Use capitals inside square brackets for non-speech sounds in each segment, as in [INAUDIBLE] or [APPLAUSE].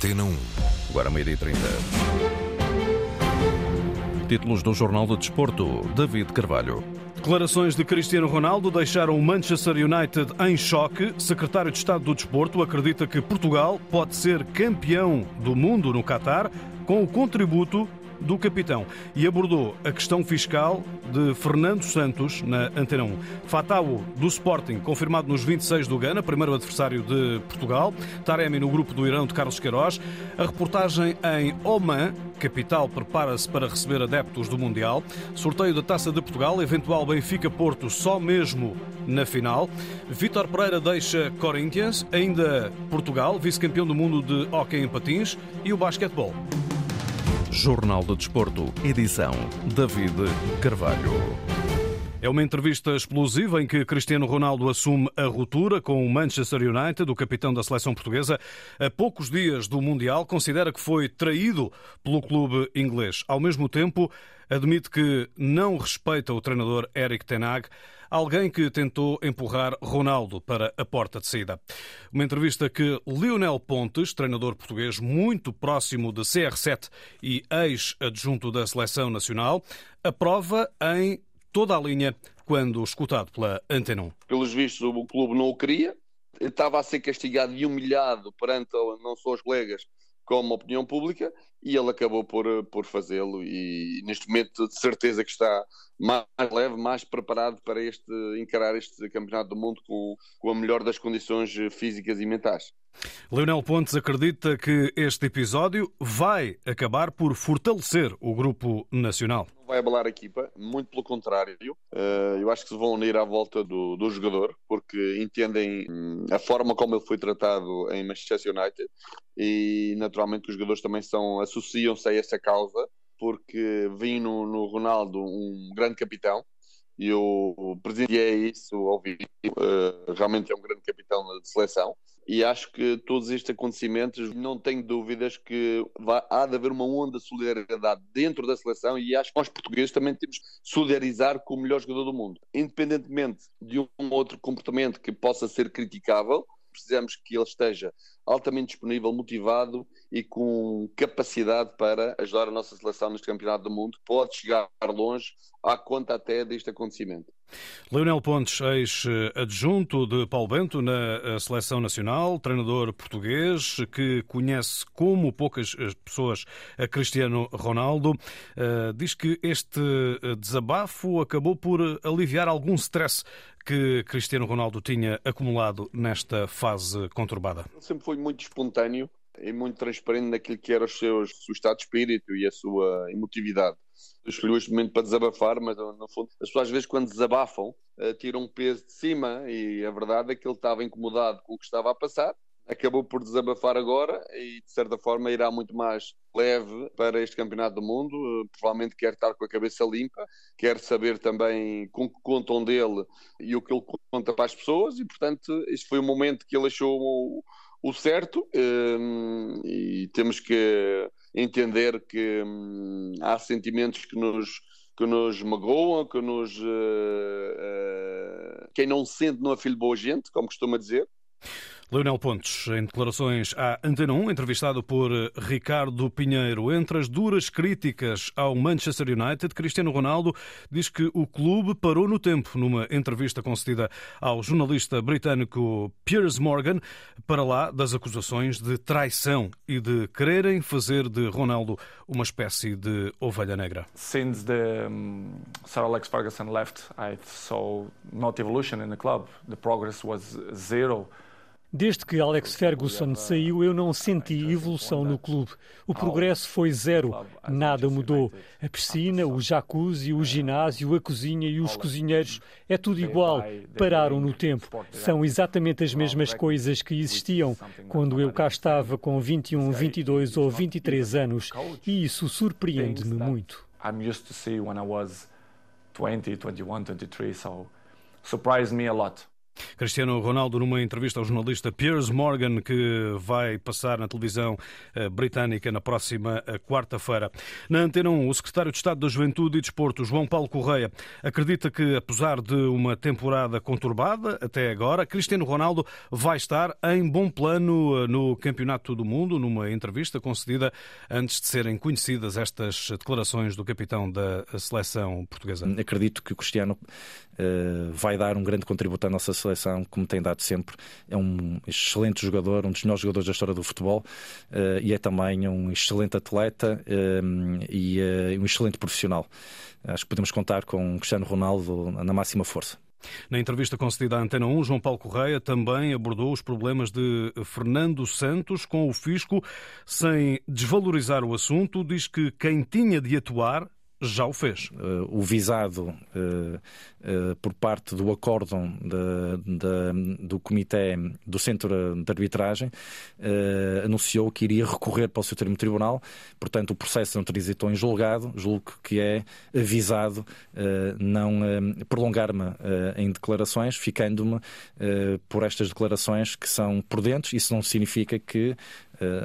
Antena 1. Agora meia-dia e 30. Títulos do Jornal do Desporto. David Carvalho. Declarações de Cristiano Ronaldo deixaram o Manchester United em choque. Secretário de Estado do Desporto acredita que Portugal pode ser campeão do mundo no Qatar com o contributo do capitão e abordou a questão fiscal de Fernando Santos na Antena 1. Fatau do Sporting, confirmado nos 26 do Gana, primeiro adversário de Portugal. Taremi no grupo do Irão de Carlos Queiroz. A reportagem em Oman, capital prepara-se para receber adeptos do Mundial. Sorteio da Taça de Portugal, eventual Benfica-Porto só mesmo na final. Vítor Pereira deixa Corinthians, ainda Portugal, vice-campeão do mundo de hóquei em patins e o basquetebol. Jornal do Desporto, edição David Carvalho. É uma entrevista explosiva em que Cristiano Ronaldo assume a ruptura com o Manchester United, o capitão da seleção portuguesa, a poucos dias do Mundial, considera que foi traído pelo clube inglês. Ao mesmo tempo, admite que não respeita o treinador Eric Tenag alguém que tentou empurrar Ronaldo para a porta de saída. Uma entrevista que Lionel Pontes, treinador português muito próximo de CR7 e ex-adjunto da seleção nacional, aprova em toda a linha quando escutado pela Antena 1. Pelos vistos, o clube não o queria, estava a ser castigado e humilhado perante não só os colegas, como a opinião pública, e ele acabou por, por fazê-lo. E neste momento, de certeza que está mais leve, mais preparado para este, encarar este Campeonato do Mundo com, com a melhor das condições físicas e mentais. Leonel Pontes acredita que este episódio vai acabar por fortalecer o grupo nacional. Não vai abalar a equipa, muito pelo contrário. Eh, eu acho que se vão unir à volta do, do jogador, porque entendem hum, a forma como ele foi tratado em Manchester United e naturalmente os jogadores também são associam-se a essa causa porque vi no, no Ronaldo um grande capitão e eu presenciei isso ao vivo. Uh, realmente é um grande capitão de seleção. E acho que todos estes acontecimentos, não tenho dúvidas que vai, há de haver uma onda de solidariedade dentro da seleção e acho que nós portugueses também temos que solidarizar com o melhor jogador do mundo. Independentemente de um outro comportamento que possa ser criticável, precisamos que ele esteja altamente disponível, motivado e com capacidade para ajudar a nossa seleção neste Campeonato do Mundo. Pode chegar longe à conta até deste acontecimento. Leonel Pontes, ex-adjunto de Paulo Bento na eh, Seleção Nacional, treinador português que conhece como poucas eh, pessoas a Cristiano Ronaldo, eh, diz que este desabafo acabou por aliviar algum stress que Cristiano Ronaldo tinha acumulado nesta fase conturbada. Sempre foi muito espontâneo e muito transparente naquilo que era o seu, o seu estado de espírito e a sua emotividade. Escolheu este momento para desabafar, mas no fundo, as pessoas às vezes quando desabafam uh, tiram um peso de cima e a verdade é que ele estava incomodado com o que estava a passar, acabou por desabafar agora e de certa forma irá muito mais leve para este campeonato do mundo, uh, provavelmente quer estar com a cabeça limpa, quer saber também com que contam dele e o que ele conta para as pessoas e portanto este foi o momento que ele achou o, certo um, e temos que entender que hum, há sentimentos que nos que nos magoam, que nos uh, uh, quem não sente não é filho boa gente, como costuma dizer, Leonel Pontes, em declarações à Antena 1, entrevistado por Ricardo Pinheiro. Entre as duras críticas ao Manchester United, Cristiano Ronaldo diz que o clube parou no tempo numa entrevista concedida ao jornalista britânico Piers Morgan, para lá das acusações de traição e de quererem fazer de Ronaldo uma espécie de ovelha negra. Since the Sir Alex Ferguson left, I saw not evolution in the club. The progress was zero. Desde que Alex Ferguson saiu, eu não senti evolução no clube. O progresso foi zero. Nada mudou. A piscina, o jacuzzi, o ginásio, a cozinha e os cozinheiros é tudo igual. Pararam no tempo. São exatamente as mesmas coisas que existiam quando eu cá estava com 21, 22 ou 23 anos. E isso surpreende-me muito. I'm used to see when I was 20, 21, 23, so surprised me a lot. Cristiano Ronaldo, numa entrevista ao jornalista Piers Morgan, que vai passar na televisão eh, britânica na próxima eh, quarta-feira. Na Antena 1, o secretário de Estado da Juventude e Desporto, João Paulo Correia, acredita que, apesar de uma temporada conturbada até agora, Cristiano Ronaldo vai estar em bom plano eh, no Campeonato do Mundo, numa entrevista concedida antes de serem conhecidas estas declarações do capitão da seleção portuguesa. Acredito que o Cristiano vai dar um grande contributo à nossa seleção como tem dado sempre. É um excelente jogador, um dos melhores jogadores da história do futebol uh, e é também um excelente atleta uh, e um excelente profissional. Acho que podemos contar com Cristiano Ronaldo na máxima força. Na entrevista concedida à Antena 1, João Paulo Correia também abordou os problemas de Fernando Santos com o fisco, sem desvalorizar o assunto, diz que quem tinha de atuar já o fez. Uh, o visado uh, uh, por parte do acórdão do Comitê do Centro de Arbitragem anunciou que iria recorrer para o seu termo tribunal, portanto o processo não transitou em julgado, julgo que é avisado não prolongar-me em declarações, ficando-me por estas declarações que são prudentes, isso não significa que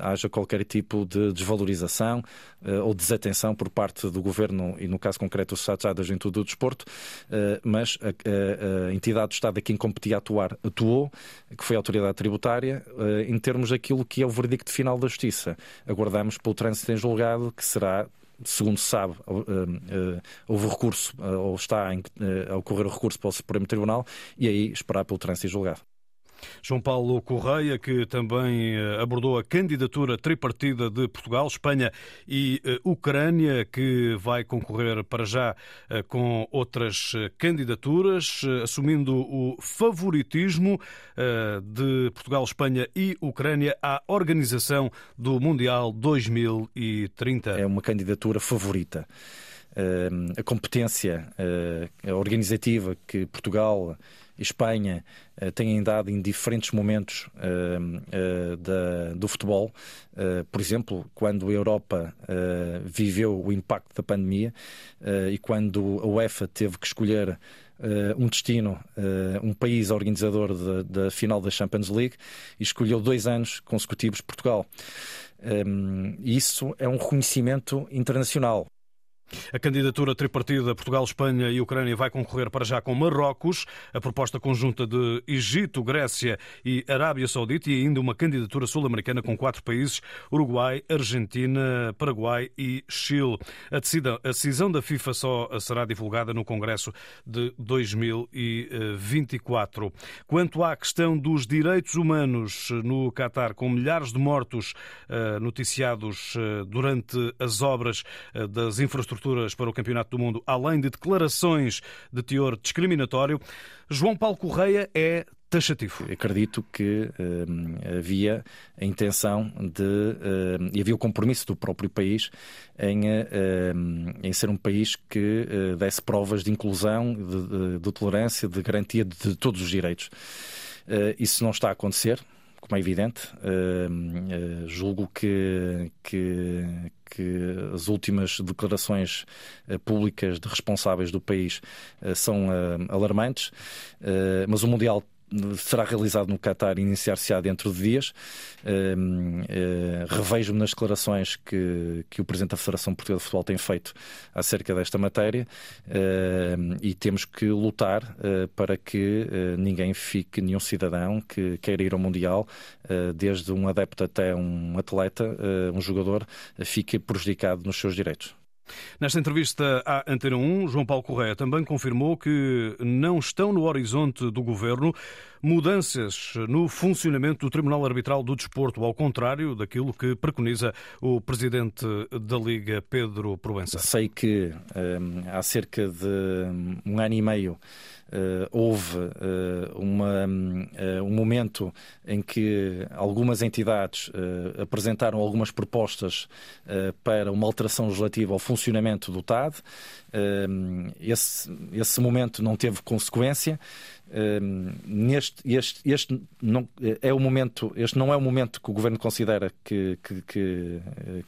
haja qualquer tipo de desvalorização uh, ou desatenção por parte do Governo e, no caso concreto, o Estado da Juventude do Desporto, uh, mas a, entidade do Estado a quem competia atuar atuou, que foi a Autoridade Tributária, em termos daquilo que é o verdicto final da Justiça. Aguardamos pelo trânsito em julgado, que será segundo se sabe, houve recurso, ou está a ocorrer recurso para o Supremo Tribunal, e aí esperar pelo trânsito em julgado. João Paulo Correia, que também eh, abordou a candidatura tripartida de Portugal, Espanha e eh, Ucrânia, que vai concorrer para já eh, com outras candidaturas, assumindo o favoritismo de Portugal, Espanha e Ucrânia à organização do Mundial 2030. É uma candidatura favorita. A competência organizativa que Portugal Espanha uh, têm dado em diferentes momentos uh, uh, do futebol. por exemplo, quando a Europa viveu o impacto da pandemia e quando a UEFA teve que escolher um destino, um país organizador da final da Champions League e escolheu dois anos consecutivos Portugal. Um, isso é um reconhecimento internacional. A candidatura tripartida Portugal, Espanha e Ucrânia vai concorrer para já com Marrocos, a proposta conjunta de Egito, Grécia e Arábia Saudita e ainda uma candidatura sul-americana com quatro países: Uruguai, Argentina, Paraguai e Chile. A decisão, da FIFA só será divulgada no Congresso de 2024. Quanto à questão dos direitos humanos no Catar, com milhares de mortos eh, noticiados eh, durante as obras eh, das infraestruturas infraestruturas para o Campeonato do Mundo, além de declarações de teor discriminatório, João Paulo Correia é taxativo. Acredito que uh, havia a intenção de. Uh, e havia o compromisso do próprio país em, uh, em ser um país que desse provas de inclusão, de, de, de, tolerância, de garantia de, de todos os direitos. isso não está a acontecer como é evidente. Uh, julgo que, que, que, as últimas declarações uh, públicas de responsáveis do país são alarmantes, mas o Mundial será realizado no Qatar e iniciar-se-á dentro de dias. Uh, uh, Revejo-me nas declarações que, que o Presidente da Federação Portuguesa de Futebol tem feito acerca desta matéria uh, e temos que lutar eh, para que eh, ninguém fique, nenhum cidadão que queira ir ao Mundial, desde um adepto até um atleta, um jogador, fique prejudicado nos seus direitos. Nesta entrevista à Antena 1, João Paulo Correia também confirmou que não estão no horizonte do governo mudanças no funcionamento do Tribunal Arbitral do Desporto, ao contrário daquilo que preconiza o presidente da Liga, Pedro Proença. Sei que um, há cerca de um ano e meio Uh, houve uh, uma, uh, um momento em que algumas entidades apresentaram algumas propostas para uma alteração legislativa ao funcionamento do TAD. Esse, esse momento não teve consequência neste este, este não é o momento este não é o momento que o governo considera que que, que,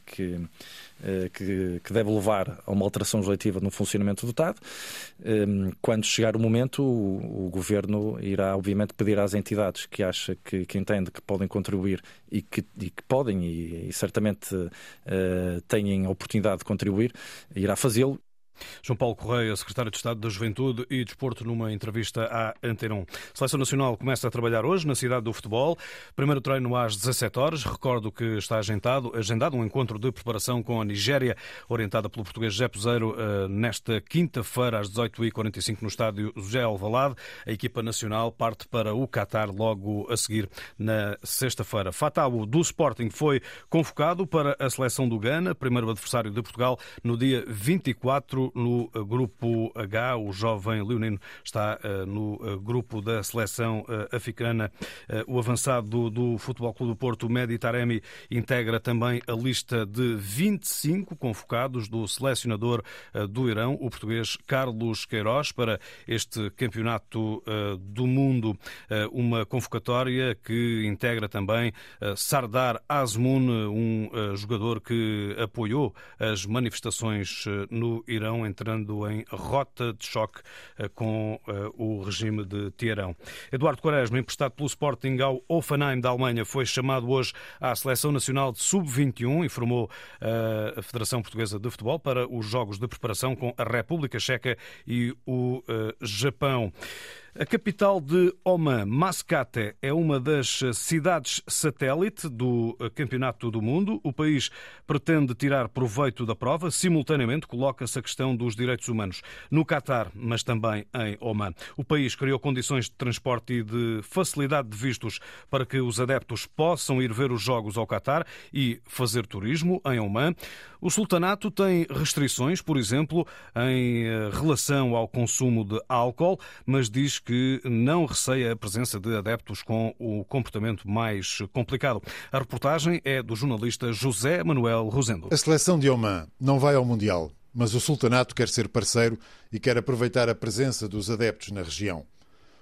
que eh, que, que, deve levar a uma alteração legislativa no funcionamento do TAD. Ehm, quando chegar o momento, o, o Governo irá, obviamente, pedir às entidades que acha que, que entende que podem contribuir e que, e que podem e, e certamente uh, têm a oportunidade de contribuir, irá fazê-lo João Paulo Correia, secretário de Estado da Juventude e Desporto, numa entrevista à Antena 1. A Seleção Nacional começa a trabalhar hoje na cidade do futebol. Primeiro treino às 17 horas. Recordo que está agendado, agendado um encontro de preparação com a Nigéria, orientada pelo português José Pozeiro, eh, nesta quinta-feira às 18h45 no estádio José Alvalade. A equipa nacional parte para o Qatar logo a seguir na sexta-feira. Fatau do Sporting foi convocado para a seleção do Ghana, primeiro adversário de Portugal, no dia 24 no eh, grupo H. O jovem leonino está eh, no eh, grupo da seleção africana. O avançado do Futebol Clube do Porto, Medi Taremi, integra também a lista de 25 convocados do selecionador do Irão, o português Carlos Queiroz, para este campeonato do mundo. Uma convocatória que integra também Sardar Azmoun, um jogador que apoiou as manifestações no Irão entrando em rota de choque eh, com eh, o regime de Teherão. Eduardo Quaresma, emprestado pelo Sporting ao Offenheim da Alemanha, foi chamado hoje à Seleção Nacional de Sub-21, informou eh, a Federação Portuguesa de Futebol, para os jogos de preparação com a República Checa e o Japão. A capital de Oman, Mascate, é uma das cidades satélite do Campeonato do Mundo. O país pretende tirar proveito da prova. Simultaneamente, coloca-se a questão dos direitos humanos no Catar, mas também em Oman. O país criou condições de transporte e de facilidade de vistos para que os adeptos possam ir ver os jogos ao Catar e fazer turismo em Oman. O sultanato tem restrições, por exemplo, em eh, relação ao consumo de álcool, mas diz que não receia a presença de adeptos com o comportamento mais complicado. A reportagem é do jornalista José Manuel Rosendo. A seleção de Oman não vai ao Mundial, mas o sultanato quer ser parceiro e quer aproveitar a presença dos adeptos na região.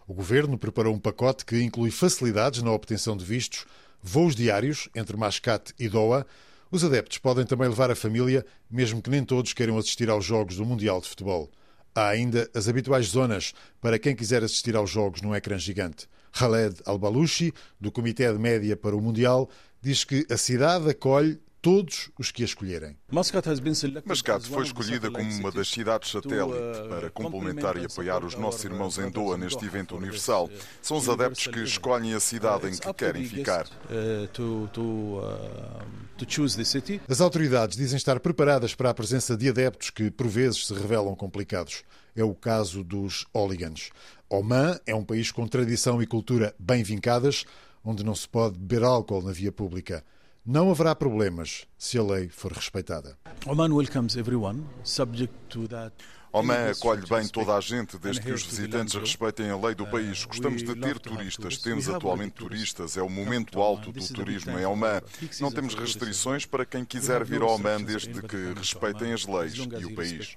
O governo preparou um pacote que inclui facilidades na obtenção de vistos, voos diários entre Mascate e Doha os adeptos podem também levar a família, mesmo que nem todos queiram assistir aos Jogos do Mundial de Futebol. Há ainda as habituais zonas para quem quiser assistir aos Jogos num ecrã gigante. Khaled Al-Baluchi, do Comitê de Média para o Mundial, diz que a cidade acolhe todos os que a escolherem. Mascate foi escolhida como uma das cidades satélite uh, para complementar e apoiar os nossos irmãos em Doha neste evento universal. São os adeptos que escolhem a cidade em que querem ficar. Uh, uh, As autoridades dizem estar preparadas para a presença de adeptos que, por vezes, se revelam complicados. É o caso dos hooligans. Oman é um país com tradição e cultura bem vincadas, onde não se pode beber álcool na via pública. Não haverá problemas se a lei for respeitada. Oman welcomes everyone, subject to that. Oman acolhe bem toda a gente, desde que os visitantes respeitem a lei do país. Gostamos de ter turistas, temos atualmente turistas, é o momento alto do turismo. em Oman. Não temos restrições para quem quiser vir ao Oman, desde que respeitem as leis e o país.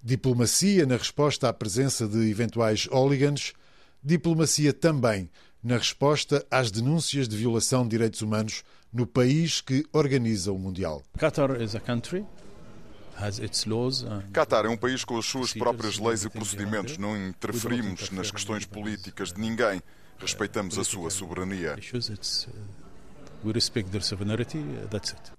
Diplomacia na resposta à presença de eventuais hooligans, diplomacia também na resposta às denúncias de violação de direitos humanos no país que organiza o Mundial. Qatar Qatar é um país com as suas próprias leis e procedimentos. Não interferimos nas questões políticas de ninguém. Respeitamos a sua soberania.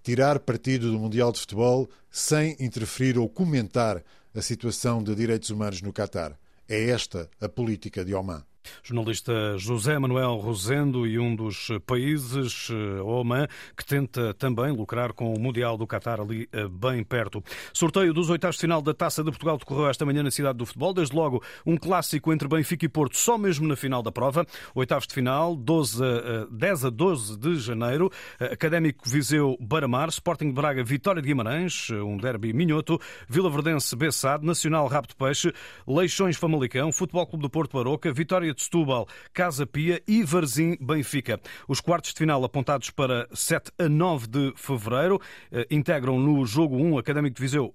Tirar partido do Mundial de Futebol sem interferir ou comentar a situação de direitos humanos no Qatar. É esta a política de Oman. Jornalista José Manuel Rosendo e um dos países, eh, Oman, que tenta também lucrar com o Mundial do Qatar ali eh, bem perto. Sorteio dos oitavos de final da Taça de Portugal decorreu esta manhã na cidade do futebol. Desde logo, um clássico entre Benfica e Porto, só mesmo na final da prova. Oitavos de final, 12 a, 10 a 12 de janeiro. Académico Viseu Baramar, Sporting de Braga Vitória de Guimarães, um derby minhoto. Vila Verdense Bessade, Nacional de Peixe, Leixões Famalicão, Futebol Clube do Porto Baroca, Vitória de Setúbal, Casa Pia e Varzim Benfica. Os quartos de final apontados para 7 a 9 de fevereiro eh, integram no jogo 1 Académico de Viseu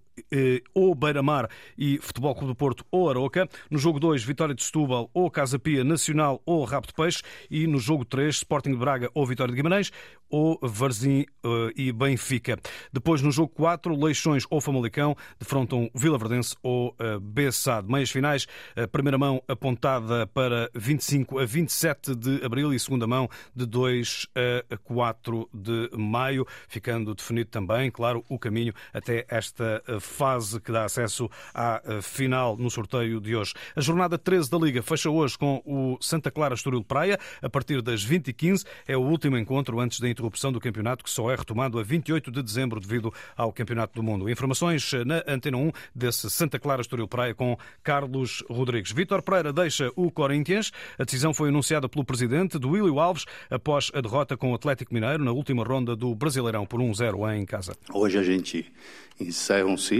ou Beira-Mar e Futebol Clube do Porto ou Aroca. No jogo 2, Vitória de Setúbal ou Casa Pia Nacional ou Rabo de Peixe. E no jogo 3, Sporting de Braga ou Vitória de Guimarães ou Varzim uh, e Benfica. Depois, no jogo 4, Leixões ou Famalicão defrontam Vila Verdense ou Bessade. Meias finais, a primeira mão apontada para 25 a 27 de abril e segunda mão de 2 a 4 de maio, ficando definido também, claro, o caminho até esta fase que dá acesso à final no sorteio de hoje. A jornada 13 da Liga fecha hoje com o Santa Clara Estoril Praia, a partir das 20h15. É o último encontro antes da interrupção do campeonato, que só é retomado a 28 de dezembro devido ao Campeonato do Mundo. Informações na Antena 1 desse Santa Clara Estoril Praia com Carlos Rodrigues. Vítor Pereira deixa o Corinthians. A decisão foi anunciada pelo presidente do Willio Alves após a derrota com o Atlético Mineiro na última ronda do Brasileirão por 1-0 em casa. Hoje a gente encerra um ciclo.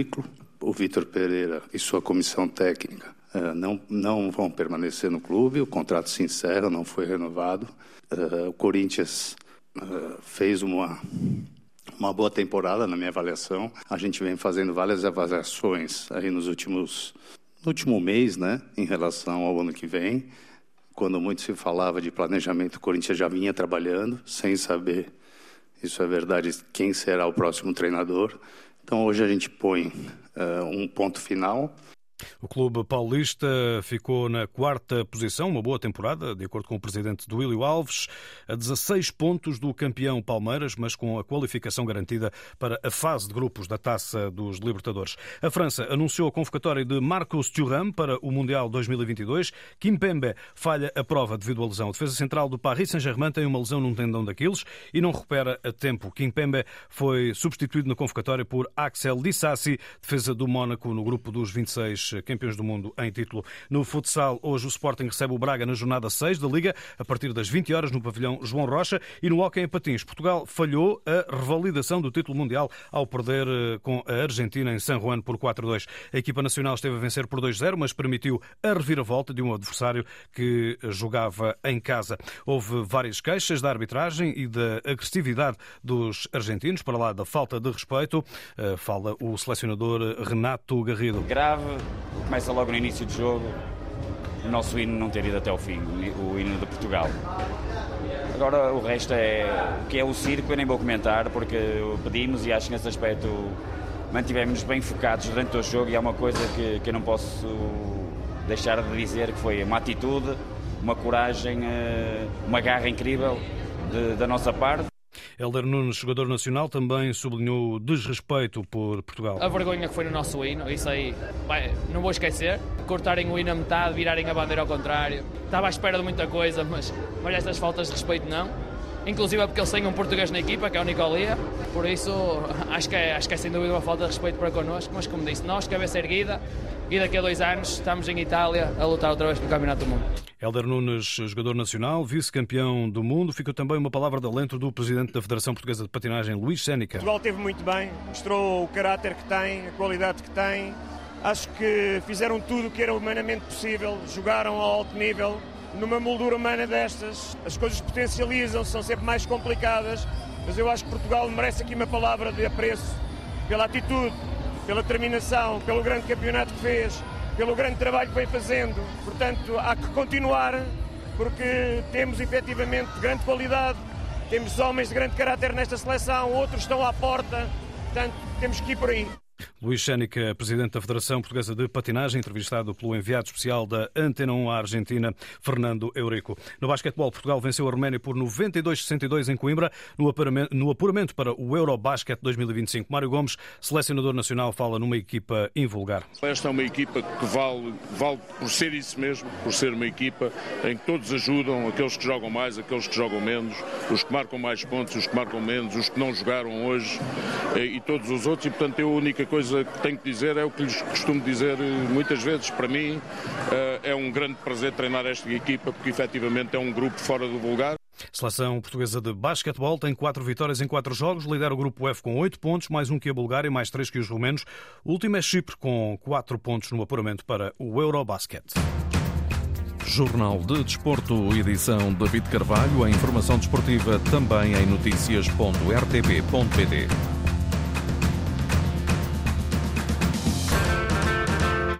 O Vítor Pereira e sua comissão técnica eh, não, não vão permanecer no clube. O contrato se encerra, não foi renovado. Eh, o Corinthians eh, fez uma uma boa temporada na minha avaliação. A gente vem fazendo várias avaliações aí nos últimos no último mês, né, em relação ao ano que vem, quando muito se falava de planejamento, o Corinthians já vinha trabalhando sem saber, isso é verdade, quem será o próximo treinador. Então hoje a gente põe uh, um ponto final o clube paulista ficou na quarta posição, uma boa temporada, de acordo com o presidente do Willio Alves, a 16 pontos do campeão Palmeiras, mas com a qualificação garantida para a fase de grupos da Taça dos Libertadores. A França anunciou a convocatória de Marcos Thuram para o Mundial 2022. Kimpembe falha a prova devido à lesão. A defesa central do Paris Saint-Germain tem uma lesão num tendão daqueles e não recupera a tempo. Kimpembe foi substituído na convocatória por Axel Dissassi, defesa do Mónaco no grupo dos 26 campeões do mundo em título. No futsal, hoje o Sporting recebe o Braga na jornada 6 da Liga, a partir das 20 horas no pavilhão João Rocha. E no Hockey em Patins, Portugal falhou a revalidação do título mundial ao perder eh, com a Argentina em San Juan por 4-2. A equipa nacional esteve a vencer por 2-0, mas permitiu a reviravolta de um adversário que jogava em casa. Houve várias queixas da arbitragem e da agressividade dos argentinos, para lá da falta de respeito. Eh, fala o selecionador Renato Garrido. Grave começa logo no início do jogo o nosso hino não ter ido até o fim, o hino de Portugal. Agora o resto é o que é o circo, eu nem vou comentar porque pedimos e acho que nesse aspecto mantivemos-nos bem focados durante o jogo e é uma coisa que, que eu não posso deixar de dizer que foi uma atitude, uma coragem, eh, uma garra incrível de, da nossa parte. Helder Nunes, jogador nacional, também sublinhou o desrespeito por Portugal. A vergonha que foi no nosso hino, isso aí, bem, não vou esquecer. Cortarem o hino a metade, virarem a bandeira ao contrário. Estava à espera de muita coisa, mas, mas estas faltas de respeito não. Inclusive é porque eles têm um português na equipa, que é o Nicolia. Por isso, [LAUGHS] acho que, é, acho que é sem dúvida uma falta de respeito para connosco. Mas como disse, nós, cabeça erguida, e daqui a dois anos estamos em Itália a lutar outra vez pelo Campeonato do Mundo. Helder Nunes, jogador nacional, vice-campeão do mundo, ficou também uma palavra de alento do presidente da Federação Portuguesa de Patinagem, Luís Sénica. Portugal teve muito bem, mostrou o caráter que tem, a qualidade que tem. Acho que fizeram tudo o que era humanamente possível, jogaram ao alto nível. Numa moldura humana destas, as coisas potencializam, são sempre mais complicadas, mas eu acho que Portugal merece aqui uma palavra de apreço pela atitude, pela determinação, pelo grande campeonato que fez, pelo grande trabalho que vem fazendo. Portanto, há que continuar, porque temos efetivamente grande qualidade, temos homens de grande caráter nesta seleção, outros estão à porta, portanto, temos que ir por aí. Luís Sénica, presidente da Federação Portuguesa de Patinagem, entrevistado pelo enviado especial da Antena 1 à Argentina, Fernando Eurico. No basquetebol, Portugal venceu a Roménia por 92-62 em Coimbra, no apuramento para o Eurobasket 2025. Mário Gomes, selecionador nacional, fala numa equipa invulgar. Esta é uma equipa que vale, vale por ser isso mesmo, por ser uma equipa em que todos ajudam, aqueles que jogam mais, aqueles que jogam menos, os que marcam mais pontos, os que marcam menos, os que não jogaram hoje eh, e todos os outros. E, portanto, eu a única coisa coisa que tenho que dizer é o que lhes costumo dizer eh, muitas vezes. Para mim eh, é um grande prazer treinar esta equipa porque efetivamente é um grupo fora do vulgar. Seleção portuguesa de basquetebol tem quatro vitórias em quatro jogos, lidera o grupo F com oito pontos, mais um que a Bulgária, mais três que os romenos. O último é Chipre com quatro pontos no apuramento para o Eurobasket. Jornal de Desporto, edição David Carvalho. A informação desportiva também em notícias.rtp.pt.